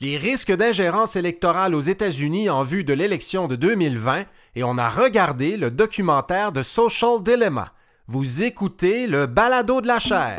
les risques d'ingérence électorale aux États-Unis en vue de l'élection de 2020 et on a regardé le documentaire de Social Dilemma. Vous écoutez le balado de la chair.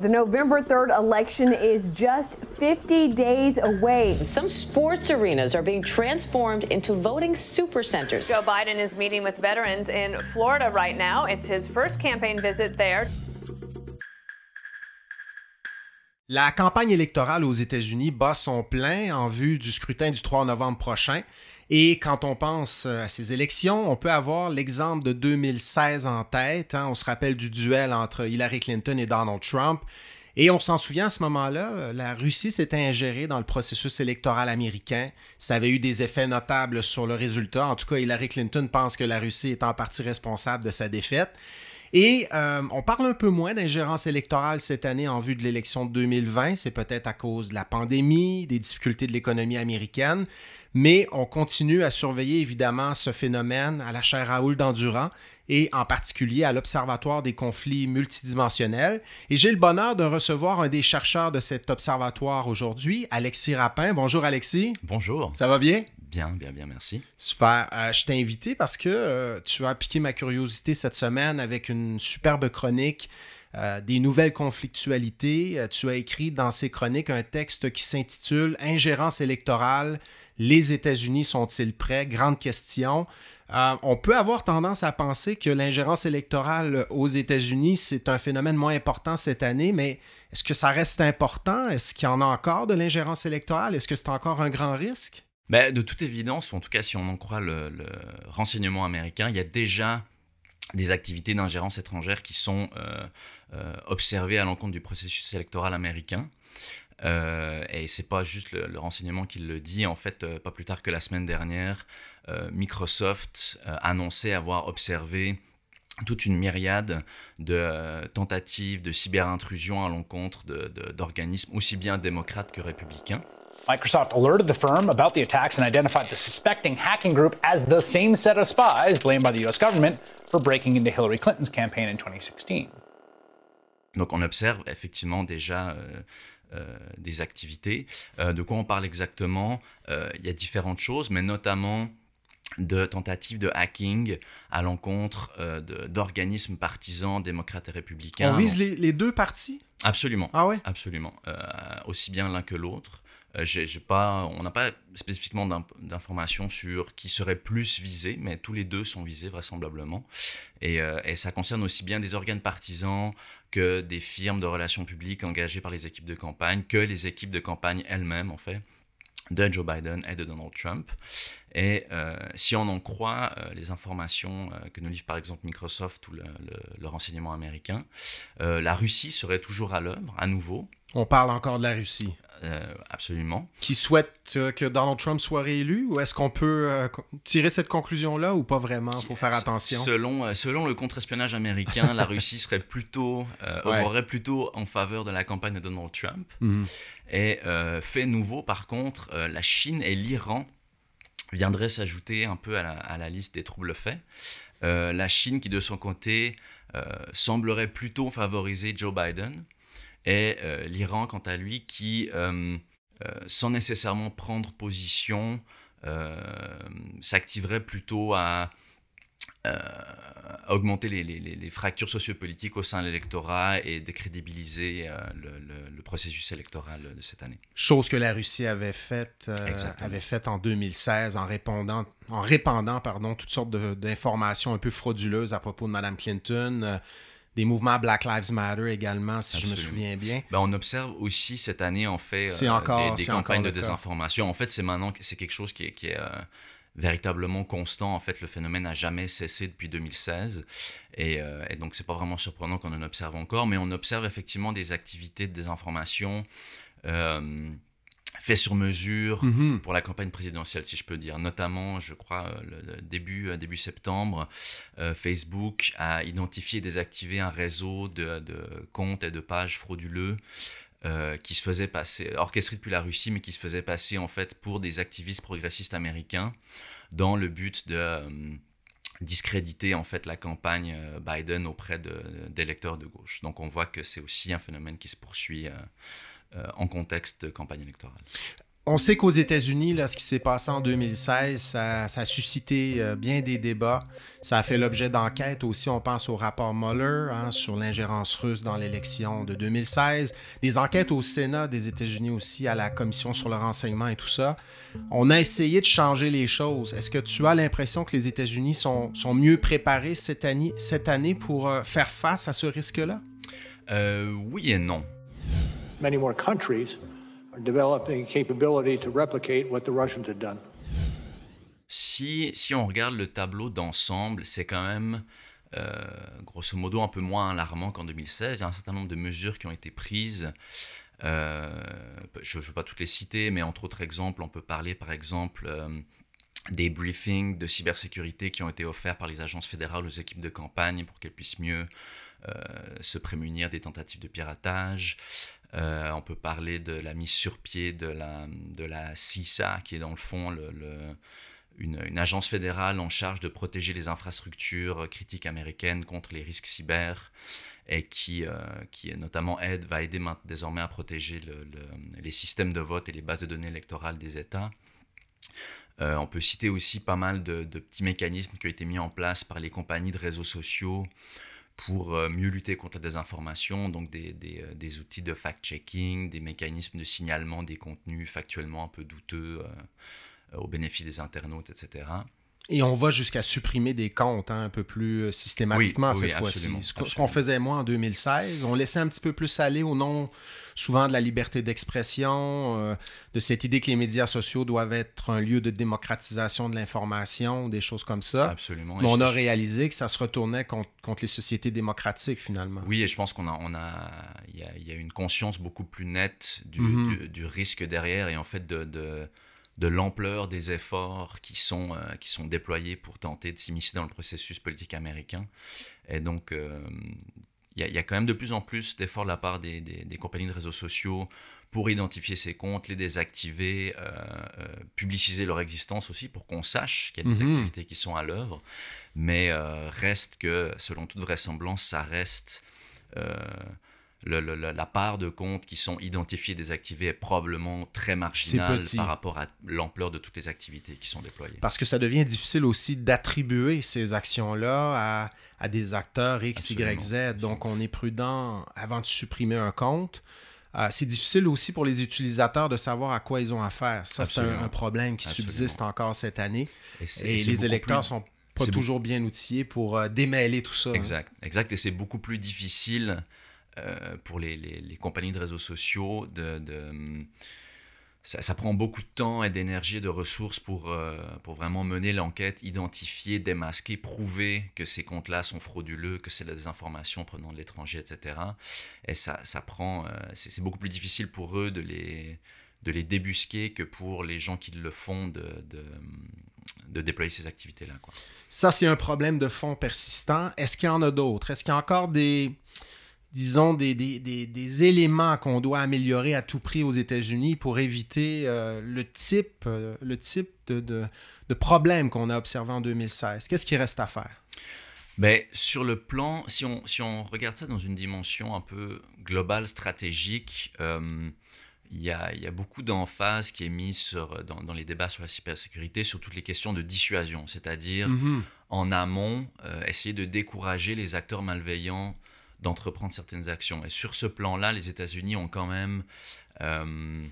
The November 3rd election is just 50 days away. Some sports arenas are being transformed into voting supercenters. Joe Biden is meeting with veterans in Florida right now. It's his first campaign visit there. La campagne électorale aux États-Unis bat son plein en vue du scrutin du 3 novembre prochain. Et quand on pense euh, à ces élections, on peut avoir l'exemple de 2016 en tête. Hein. On se rappelle du duel entre Hillary Clinton et Donald Trump. Et on s'en souvient à ce moment-là, euh, la Russie s'était ingérée dans le processus électoral américain. Ça avait eu des effets notables sur le résultat. En tout cas, Hillary Clinton pense que la Russie est en partie responsable de sa défaite. Et euh, on parle un peu moins d'ingérence électorale cette année en vue de l'élection de 2020. C'est peut-être à cause de la pandémie, des difficultés de l'économie américaine. Mais on continue à surveiller évidemment ce phénomène à la chaire Raoul d'Endurant et en particulier à l'Observatoire des conflits multidimensionnels. Et j'ai le bonheur de recevoir un des chercheurs de cet observatoire aujourd'hui, Alexis Rapin. Bonjour Alexis. Bonjour. Ça va bien? Bien, bien, bien, merci. Super. Euh, je t'ai invité parce que euh, tu as piqué ma curiosité cette semaine avec une superbe chronique euh, des nouvelles conflictualités. tu as écrit dans ces chroniques un texte qui s'intitule Ingérence électorale, les États-Unis sont-ils prêts? Grande question. Euh, on peut avoir tendance à penser que l'ingérence électorale aux États-Unis, c'est un phénomène moins important cette année, mais est-ce que ça reste important? Est-ce qu'il y en a encore de l'ingérence électorale? Est-ce que c'est encore un grand risque? Ben, de toute évidence, en tout cas si on en croit le, renseignement américain, il y a déjà des activités d'ingérence étrangère qui sont euh, euh, observées à l'encontre du processus électoral américain. Euh, et c'est pas juste le, renseignement qui le dit. En fait, pas plus tard que la semaine dernière, Microsoft annonçait avoir observé toute une myriade de tentatives de cyberintrusion à l'encontre d'organismes aussi bien démocrates que républicains. Microsoft alerted the firm about the attacks and identified the suspecting hacking group as the same set of spies blamed by the US government for breaking into Hillary Clinton's campaign in 2016. Donc on observe effectivement déjà euh, des activités. Euh, de quoi on parle exactement? Euh, Il y a différentes choses, mais notamment de tentatives de hacking à l'encontre d'organismes partisans démocrates et républicains. On vise les, deux partis? Absolument. Ah ouais? Absolument. aussi bien l'un que l'autre. j'ai pas, on n'a pas spécifiquement d'informations sur qui serait plus visé, mais tous les deux sont visés vraisemblablement. Et, et, ça concerne aussi bien des organes partisans que des firmes de relations publiques engagées par les équipes de campagne, que les équipes de campagne elles-mêmes, en fait, de Joe Biden et de Donald Trump. Et euh, si on en croit euh, les informations euh, que nous livre par exemple Microsoft ou le renseignement américain, la Russie serait toujours à l'œuvre, à nouveau. On parle encore de la Russie. Euh, absolument. Qui souhaite euh, que Donald Trump soit réélu ou est-ce qu'on peut euh, tirer cette conclusion-là ou pas vraiment? Il faut faire attention. Selon, selon le contre-espionnage américain, la Russie serait plutôt, aurait plutôt en faveur de la campagne de Donald Trump. Mhm. Et fait nouveau, par contre, la Chine et l'Iran viendraient s'ajouter un peu à la, à la, liste des troubles faits. la Chine qui, de son côté, semblerait plutôt favoriser Joe Biden et euh, l'Iran, quant à lui, qui, euh, euh, sans nécessairement prendre position, s'activerait plutôt à, augmenter les, fractures sociopolitiques au sein de l'électorat et décrédibiliser le, processus électoral de cette année. Chose que la Russie avait faite avait fait en 2016 en répondant en répandant pardon, toutes sortes d'informations un peu frauduleuses à propos de Mme Clinton des mouvements Black Lives Matter également, si je me souviens bien. Ben, on observe aussi cette année, en fait, euh, des, campagnes de désinformation. En fait, c'est maintenant c'est quelque chose qui est, qui est euh, véritablement constant. En fait, le phénomène n'a jamais cessé depuis 2016. Et, euh, et donc, c'est pas vraiment surprenant qu'on en observe encore, mais on observe effectivement des activités de désinformation fait sur mesure Mhm. pour la campagne présidentielle, si je peux dire. Notamment, je crois, euh, le, début, euh, début septembre, euh, Facebook a identifié et désactivé un réseau de, de comptes et de pages frauduleux euh, qui se faisaient passer, orchestrés depuis la Russie, mais qui se faisaient passer en fait pour des activistes progressistes américains dans le but de euh, discréditer en fait la campagne Biden auprès de- d'électeurs de gauche. Donc on voit que c'est aussi un phénomène qui se poursuit en contexte de campagne électorale? On sait qu'aux États-Unis, là, ce qui s'est passé en 2016, ça, ça a suscité euh, bien des débats. Ça a fait l'objet d'enquêtes aussi. On pense au rapport Mueller hein, sur l'ingérence russe dans l'élection de 2016. Des enquêtes au Sénat des États-Unis aussi, à la Commission sur le renseignement et tout ça. On a essayé de changer les choses. Est-ce que tu as l'impression que les États-Unis sont, sont mieux préparés cette année, cette année pour euh, faire face à ce risque-là? Euh, oui et non. Many more countries are developing capability to replicate what the Russians had done. Si, si on regarde le tableau d'ensemble, c'est quand même, euh, grosso modo, un peu moins alarmant qu'en 2016. Il y a un certain nombre de mesures qui ont été prises. Euh, je ne veux pas toutes les citer, mais entre autres exemples, on peut parler par exemple euh, des briefings de cybersécurité qui ont été offerts par les agences fédérales aux équipes de campagne pour qu'elles puissent mieux se prémunir des tentatives de piratage. Euh, on peut parler de la mise sur pied de la, de la CISA, qui est dans le fond une, agence fédérale en charge de protéger les infrastructures critiques américaines contre les risques cyber et qui, euh, qui notamment aide, va aider désormais à protéger le- le- les systèmes de vote et les bases de données électorales des États. Euh, on peut citer aussi pas mal de petits mécanismes qui ont été mis en place par les compagnies de réseaux sociaux pour euh, mieux lutter contre la désinformation, donc des, des, euh, des outils de fact-checking, des mécanismes de signalement des contenus factuellement un peu douteux euh, au bénéfice des internautes, etc. Et on va jusqu'à supprimer des comptes hein, un peu plus euh, systématiquement Oui, oui, cette fois-ci. Ce qu'on- faisait moins en 2016, on laissait un petit peu plus aller au nom souvent de la liberté d'expression, euh, de cette idée que les médias sociaux doivent être un lieu de démocratisation de l'information, des choses comme ça. Absolument. Mais on je- a réalisé que ça se retournait contre, contre les sociétés démocratiques finalement. Oui, et je pense qu'on a, on a, il y a, il y a une conscience beaucoup plus nette du, Mhm. du, du risque derrière et en fait de, de, de l'ampleur des efforts qui sont, euh, qui sont déployés pour tenter de s'immiscer dans le processus politique américain. Et donc, euh, il y, a, il y a quand même de plus en plus d'efforts de la part des, des- des compagnies de réseaux sociaux pour identifier ces comptes, les désactiver, euh, euh, publiciser leur existence aussi pour qu'on sache qu'il y a des Mhm. activités qui sont à l'œuvre. Mais euh, reste que, selon toute vraisemblance, ça reste le- le- le- la part de comptes qui sont identifiés et désactivés est probablement très marginale par rapport à l'ampleur de toutes les activités qui sont déployées. Parce que ça devient difficile aussi d'attribuer ces actions-là à, à des acteurs X, Y, Z. Absolument. Donc, on est prudent avant de supprimer un compte. Euh, c'est difficile aussi pour les utilisateurs de savoir à quoi ils ont affaire. Ça, c'est un, problème qui Absolument. subsiste encore cette année. Et, les électeurs plus- sont pas toujours bien outillés pour euh, démêler tout ça. hein. Exact, exact. Et c'est beaucoup plus difficile euh, pour les, compagnies de réseaux sociaux ça, prend beaucoup de temps et d'énergie et de ressources pour, euh, pour vraiment mener l'enquête, identifier, démasquer, prouver que ces comptes-là sont frauduleux, que c'est de la désinformation provenant de l'étranger, etc. Et ça, ça prend. euh, c'est beaucoup plus difficile pour eux de les, de les débusquer que pour les gens qui le font de, de, de déployer ces activités-là. Ça, c'est un problème de fond persistant. Est-ce qu'il y en a d'autres? Est-ce qu'il y a encore des, disons, des, des, des- des éléments qu'on doit améliorer à tout prix aux États-Unis pour éviter euh, le type, euh, le type de, de, de problème qu'on a observé en 2016? Qu'est-ce qui reste à faire? Ben, sur le plan, si on, si on regarde ça dans une dimension un peu globale, stratégique, euh, il y, a, il y a beaucoup d'emphase qui est mise sur, dans, dans les débats sur la cybersécurité sur toutes les questions de dissuasion, c'est-à-dire en amont, euh, essayer de décourager les acteurs malveillants d'entreprendre certaines actions. Et sur ce plan-là, les États-Unis ont quand même euh,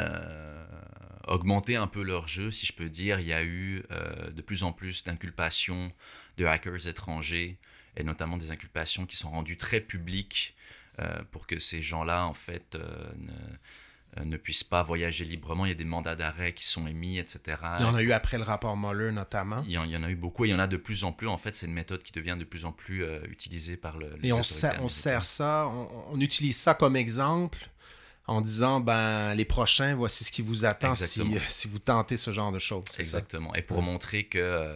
euh, augmenté un peu leur jeu, si je peux dire. Il y a eu euh, de plus en plus d'inculpations de hackers étrangers, et notamment des inculpations qui sont rendues très publiques pour que ces gens-là, en fait, ne, ne puissent pas voyager librement. Il y a des mandats d'arrêt qui sont émis, etc. Il y en a eu après le rapport Mueller, notamment. Il y, en, il y en a eu beaucoup et il y en a de plus en plus. En fait, c'est une méthode qui devient de plus en plus euh, utilisée par le. les Et on, sert, on américaines. sert ça, on, on utilise ça comme exemple en disant ben les prochains, voici ce qui vous attend si, si vous tentez ce genre de choses. ça? Exactement. Et pour montrer que euh,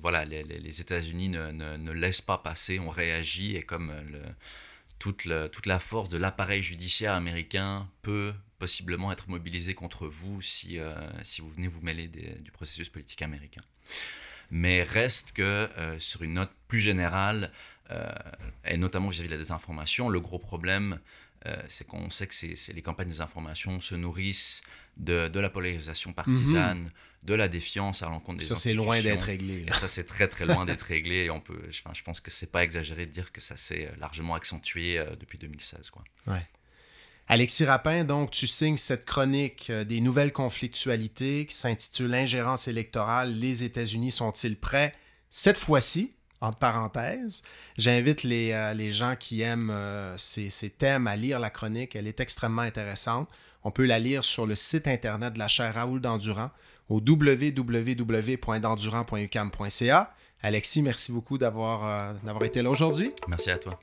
voilà, les, États-Unis ne, ne- ne laissent pas passer, on réagit et comme euh, le- toute, le- toute la force de l'appareil judiciaire américain peut possiblement être mobilisée contre vous si, euh, si vous venez vous mêler des- du processus politique américain. Mais reste que euh, sur une note plus générale, euh, et notamment vis-à-vis de la désinformation, le gros problème, c'est qu'on sait que c'est les campagnes de désinformation se nourrissent de, de la polarisation partisane, de la défiance à l'encontre des Ça, c'est loin d'être réglé. Et ça, c'est très très loin d'être réglé. Et on peut, enfin, je pense que c'est pas exagéré de dire que ça s'est largement accentué depuis 2016. Quoi. Ouais. Alexis Rapin, donc, tu signes cette chronique euh, des nouvelles conflictualités qui s'intitule Ingérence électorale, les États-Unis sont-ils prêts? Cette fois-ci entre parenthèses. J'invite les, euh, les gens qui aiment euh, ces, ces thèmes à lire la chronique. Elle est extrêmement intéressante. On peut la lire sur le site internet de la chaire Raoul Dandurand au www.dandurand.ucam.ca. Alexis, merci beaucoup d'avoir euh, été là aujourd'hui. Merci à toi.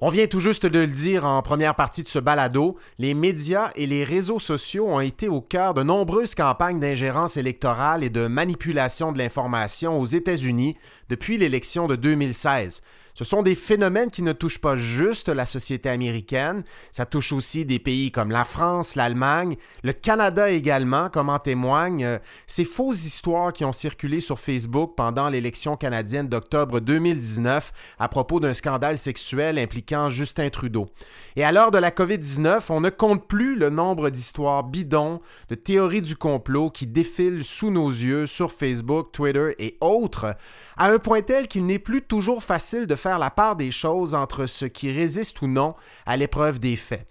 On vient tout juste de le dire en première partie de ce balado, les médias et les réseaux sociaux ont été au cœur de nombreuses campagnes d'ingérence électorale et de manipulation de l'information aux États-Unis depuis l'élection de 2016. Ce sont des phénomènes qui ne touchent pas juste la société américaine, ça touche aussi des pays comme la France, l'Allemagne, le Canada également, comme en témoignent euh, ces fausses histoires qui ont circulé sur Facebook pendant l'élection canadienne d'octobre 2019 à propos d'un scandale sexuel impliquant Justin Trudeau. Et à l'heure de la COVID-19, on ne compte plus le nombre d'histoires bidons, de théories du complot qui défilent sous nos yeux sur Facebook, Twitter et autres, à un point tel qu'il n'est plus toujours facile de faire la part des choses entre ce qui résiste ou non à l'épreuve des faits.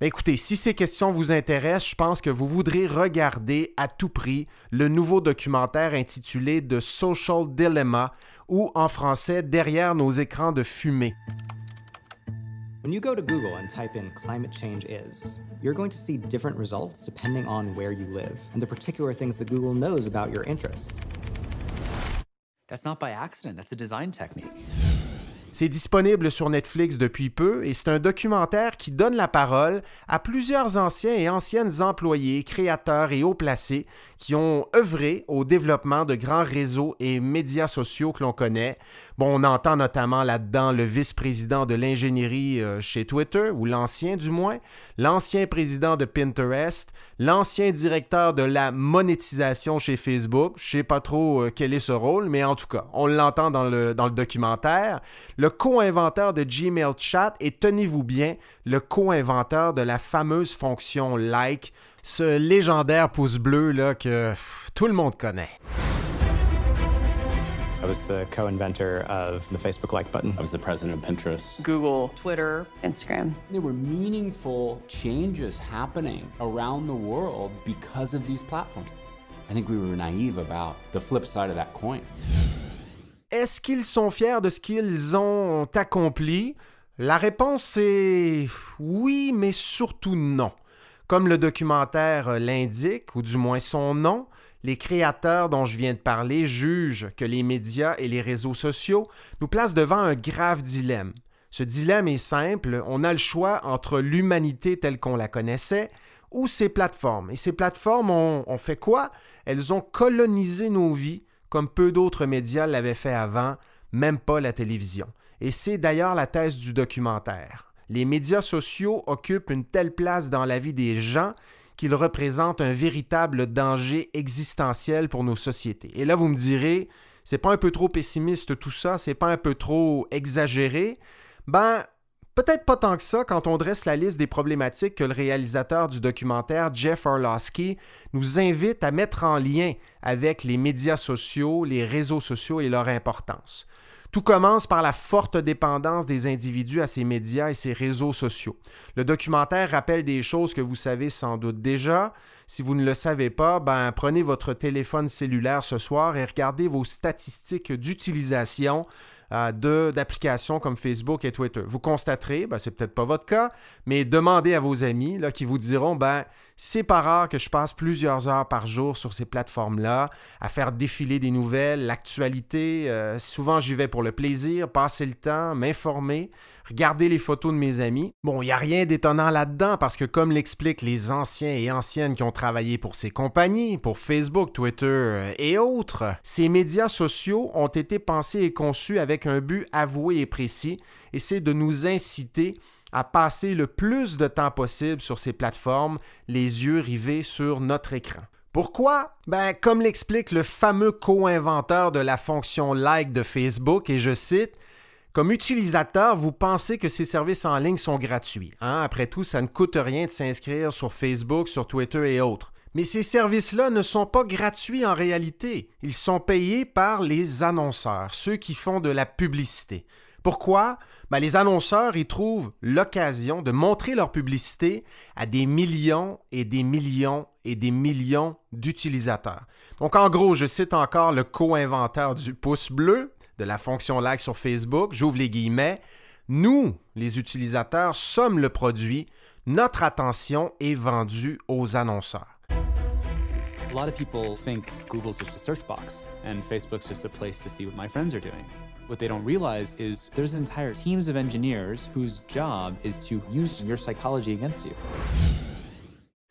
Mais écoutez, si ces questions vous intéressent, je pense que vous voudrez regarder à tout prix le nouveau documentaire intitulé The Social Dilemma ou en français Derrière nos écrans de fumée. When you go to Google and type in climate change is, you're going to see different results depending on where you live and the particular things that Google knows about your interests. That's not by accident, that's a design technique. C'est disponible sur Netflix depuis peu et c'est un documentaire qui donne la parole à plusieurs anciens et anciennes employés, créateurs et hauts placés qui ont œuvré au développement de grands réseaux et médias sociaux que l'on connaît. Bon, on entend notamment là-dedans le vice-président de l'ingénierie euh, chez Twitter, ou l'ancien du moins, l'ancien président de Pinterest, l'ancien directeur de la monétisation chez Facebook. Je sais pas trop euh, quel est ce rôle, mais en tout cas, on l'entend dans le, documentaire. Le co-inventeur de Gmail Chat et tenez-vous bien, le co-inventeur de la fameuse fonction like, ce légendaire pouce bleu là que tout le monde connaît. I was the co inventor of the Facebook like button. I was the president of Pinterest. Google. Twitter, Instagram. There were meaningful changes happening around the world because of these platforms. I think we were naive about the flip side of that coin. Est-ce qu'ils sont fiers de ce qu'ils ont accompli? La réponse est oui, mais surtout non. Comme le documentaire l'indique, ou du moins son nom, les créateurs dont je viens de parler jugent que les médias et les réseaux sociaux nous placent devant un grave dilemme. Ce dilemme est simple, on a le choix entre l'humanité telle qu'on la connaissait ou ces plateformes. Et ces plateformes ont, ont fait quoi? Elles ont colonisé nos vies comme peu d'autres médias l'avaient fait avant, même pas la télévision. Et c'est d'ailleurs la thèse du documentaire. Les médias sociaux occupent une telle place dans la vie des gens qu'ils représentent un véritable danger existentiel pour nos sociétés. Et là, vous me direz, c'est pas un peu trop pessimiste tout ça, c'est pas un peu trop exagéré? Ben, Peut-être pas tant que ça quand on dresse la liste des problématiques que le réalisateur du documentaire Jeff Orlowski nous invite à mettre en lien avec les médias sociaux, les réseaux sociaux et leur importance. Tout commence par la forte dépendance des individus à ces médias et ces réseaux sociaux. Le documentaire rappelle des choses que vous savez sans doute déjà. Si vous ne le savez pas, ben, prenez votre téléphone cellulaire ce soir et regardez vos statistiques d'utilisation euh, d'applications comme Facebook et Twitter. Vous constaterez, ben, c'est peut-être pas votre cas, mais demandez à vos amis là, qui vous diront ben, c'est pas rare que je passe plusieurs heures par jour sur ces plateformes-là à faire défiler des nouvelles, l'actualité. Euh, souvent, j'y vais pour le plaisir, passer le temps, m'informer, regarder les photos de mes amis. Bon, il n'y a rien d'étonnant là-dedans parce que, comme l'expliquent les anciens et anciennes qui ont travaillé pour ces compagnies, pour Facebook, Twitter euh, et autres, ces médias sociaux ont été pensés et conçus avec un but avoué et précis, et c'est de nous inciter à passer le plus de temps possible sur ces plateformes, les yeux rivés sur notre écran. Pourquoi? Ben, comme l'explique le fameux co-inventeur de la fonction like de Facebook, et je cite, comme utilisateur, vous pensez que ces services en ligne sont gratuits. Hein? Après tout, ça ne coûte rien de s'inscrire sur Facebook, sur Twitter et autres. Mais ces services-là ne sont pas gratuits en réalité. Ils sont payés par les annonceurs, ceux qui font de la publicité. Pourquoi? Ben, les annonceurs y trouvent l'occasion de montrer leur publicité à des millions et des millions et des millions d'utilisateurs. Donc en gros, je cite encore le co-inventeur du pouce bleu, de la fonction like sur Facebook, j'ouvre les guillemets, nous, les utilisateurs, sommes le produit, notre attention est vendue aux annonceurs. A lot of people think Google's just a search box and Facebook's just a place to see what my friends are doing. What they don't realize is there's entire teams of engineers whose job is to use your psychology against you.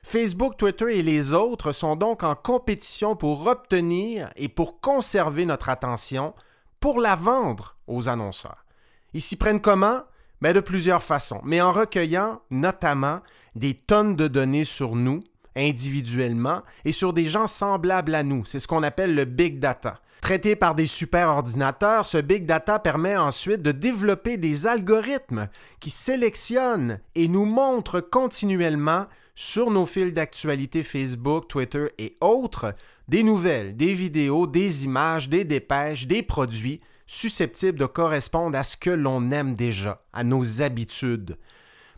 Facebook, Twitter et les autres sont donc en compétition pour obtenir et pour conserver notre attention, pour la vendre aux annonceurs. Ils s'y prennent comment? Mais de plusieurs façons, mais en recueillant notamment des tonnes de données sur nous, individuellement, et sur des gens semblables à nous. C'est ce qu'on appelle le big data. Traité par des super ordinateurs, ce big data permet ensuite de développer des algorithmes qui sélectionnent et nous montrent continuellement sur nos fils d'actualité Facebook, Twitter et autres des nouvelles, des vidéos, des images, des dépêches, des produits susceptibles de correspondre à ce que l'on aime déjà, à nos habitudes.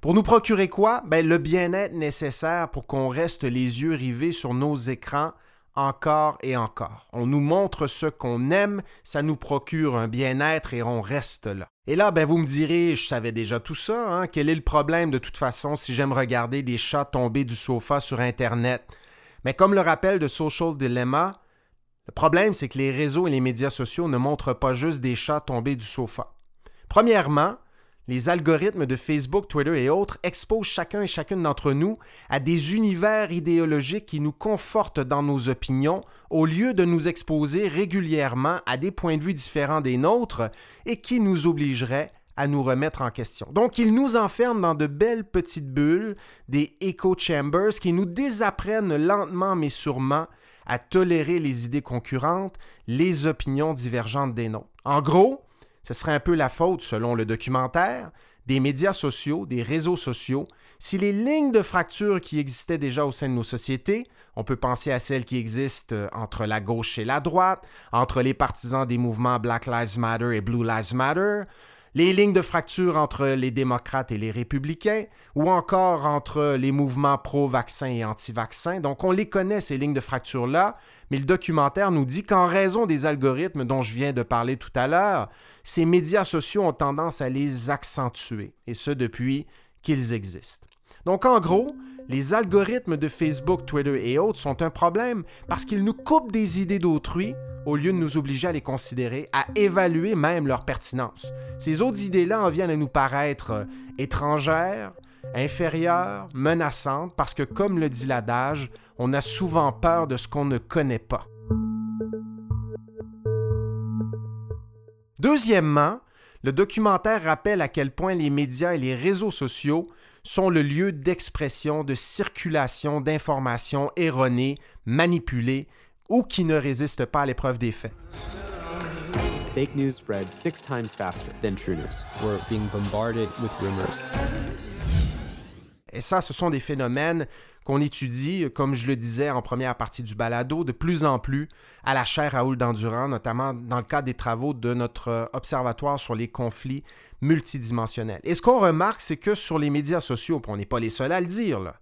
Pour nous procurer quoi? Ben, le bien-être nécessaire pour qu'on reste les yeux rivés sur nos écrans encore et encore. On nous montre ce qu'on aime, ça nous procure un bien-être et on reste là. Et là, ben vous me direz, je savais déjà tout ça, hein? quel est le problème de toute façon si j'aime regarder des chats tomber du sofa sur Internet? Mais comme le rappelle de Social Dilemma, le problème c'est que les réseaux et les médias sociaux ne montrent pas juste des chats tomber du sofa. Premièrement, les algorithmes de Facebook, Twitter et autres exposent chacun et chacune d'entre nous à des univers idéologiques qui nous confortent dans nos opinions au lieu de nous exposer régulièrement à des points de vue différents des nôtres et qui nous obligeraient à nous remettre en question. Donc, ils nous enferment dans de belles petites bulles, des echo chambers qui nous désapprennent lentement mais sûrement à tolérer les idées concurrentes, les opinions divergentes des nôtres. En gros, ce serait un peu la faute, selon le documentaire, des médias sociaux, des réseaux sociaux, si les lignes de fracture qui existaient déjà au sein de nos sociétés, on peut penser à celles qui existent euh, entre la gauche et la droite, entre les partisans des mouvements Black Lives Matter et Blue Lives Matter, les lignes de fracture entre les démocrates et les républicains, ou encore entre les mouvements pro-vaccins et anti-vaccins. Donc on les connaît, ces lignes de fracture-là, mais le documentaire nous dit qu'en raison des algorithmes dont je viens de parler tout à l'heure, ces médias sociaux ont tendance à les accentuer, et ce depuis qu'ils existent. Donc en gros, les algorithmes de Facebook, Twitter et autres sont un problème parce qu'ils nous coupent des idées d'autrui au lieu de nous obliger à les considérer, à évaluer même leur pertinence. Ces autres idées-là en viennent à nous paraître étrangères, inférieures, menaçantes, parce que comme le dit l'adage, on a souvent peur de ce qu'on ne connaît pas. Deuxièmement, le documentaire rappelle à quel point les médias et les réseaux sociaux sont le lieu d'expression, de circulation d'informations erronées, manipulées ou qui ne résistent pas à l'épreuve des faits. Fake news spreads six times faster than true news. We're being bombarded with rumors. Et ça, ce sont des phénomènes qu'on étudie, comme je le disais en première partie du balado, de plus en plus à la chaire Raoul d'Endurant, notamment dans le cadre des travaux de notre observatoire sur les conflits multidimensionnels. Et ce qu'on remarque, c'est que sur les médias sociaux, on n'est pas les seuls à le dire,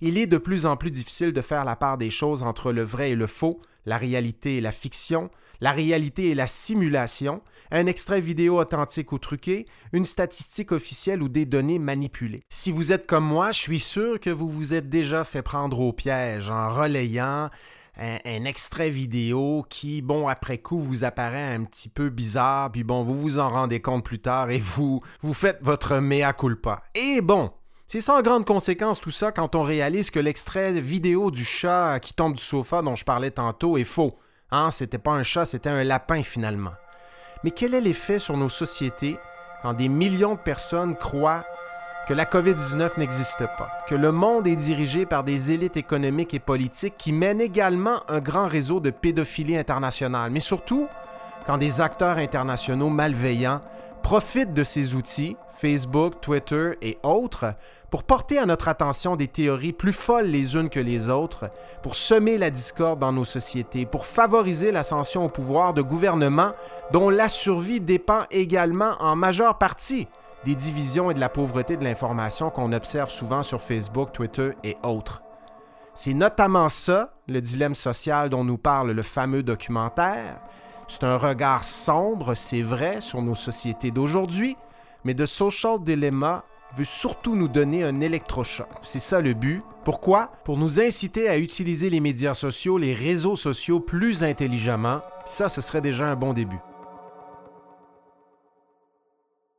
il est de plus en plus difficile de faire la part des choses entre le vrai et le faux, la réalité et la fiction, la réalité et la simulation, un extrait vidéo authentique ou truqué, une statistique officielle ou des données manipulées. Si vous êtes comme moi, je suis sûr que vous vous êtes déjà fait prendre au piège en relayant un, extrait vidéo qui, bon, après coup, vous apparaît un petit peu bizarre, puis bon, vous vous en rendez compte plus tard et vous, vous faites votre mea culpa. Et bon, c'est sans grande conséquence tout ça quand on réalise que l'extrait vidéo du chat qui tombe du sofa dont je parlais tantôt est faux. Hein, c'était pas un chat, c'était un lapin finalement. Mais quel est l'effet sur nos sociétés quand des millions de personnes croient que la COVID-19 n'existe pas, que le monde est dirigé par des élites économiques et politiques qui mènent également un grand réseau de pédophilie internationale, mais surtout quand des acteurs internationaux malveillants profitent de ces outils, Facebook, Twitter et autres, pour porter à notre attention des théories plus folles les unes que les autres, pour semer la discorde dans nos sociétés, pour favoriser l'ascension au pouvoir de gouvernements dont la survie dépend également en majeure partie des divisions et de la pauvreté de l'information qu'on observe souvent sur Facebook, Twitter et autres. C'est notamment ça, le dilemme social dont nous parle le fameux documentaire. C'est un regard sombre, c'est vrai, sur nos sociétés d'aujourd'hui, mais The Social Dilemma veut surtout nous donner un électrochoc. C'est ça le but. Pourquoi? Pour nous inciter à utiliser les médias sociaux, les réseaux sociaux plus intelligemment. Ça, ce serait déjà un bon début.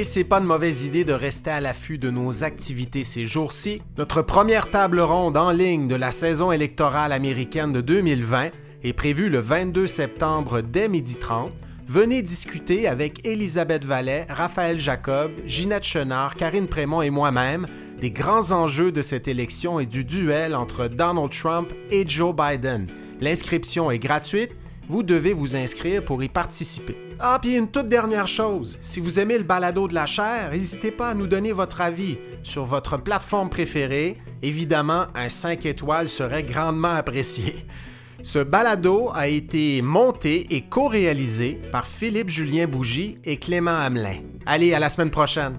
Et c'est pas une mauvaise idée de rester à l'affût de nos activités ces jours-ci. Notre première table ronde en ligne de la saison électorale américaine de 2020 est prévue le 22 septembre dès 12h30. Venez discuter avec Elisabeth Vallet, Raphaël Jacob, Ginette Chenard, Karine Prémont et moi-même des grands enjeux de cette élection et du duel entre Donald Trump et Joe Biden. L'inscription est gratuite vous devez vous inscrire pour y participer. Ah, puis une toute dernière chose, si vous aimez le balado de la chair, n'hésitez pas à nous donner votre avis sur votre plateforme préférée. Évidemment, un 5 étoiles serait grandement apprécié. Ce balado a été monté et co-réalisé par Philippe Julien Bougie et Clément Hamelin. Allez, à la semaine prochaine.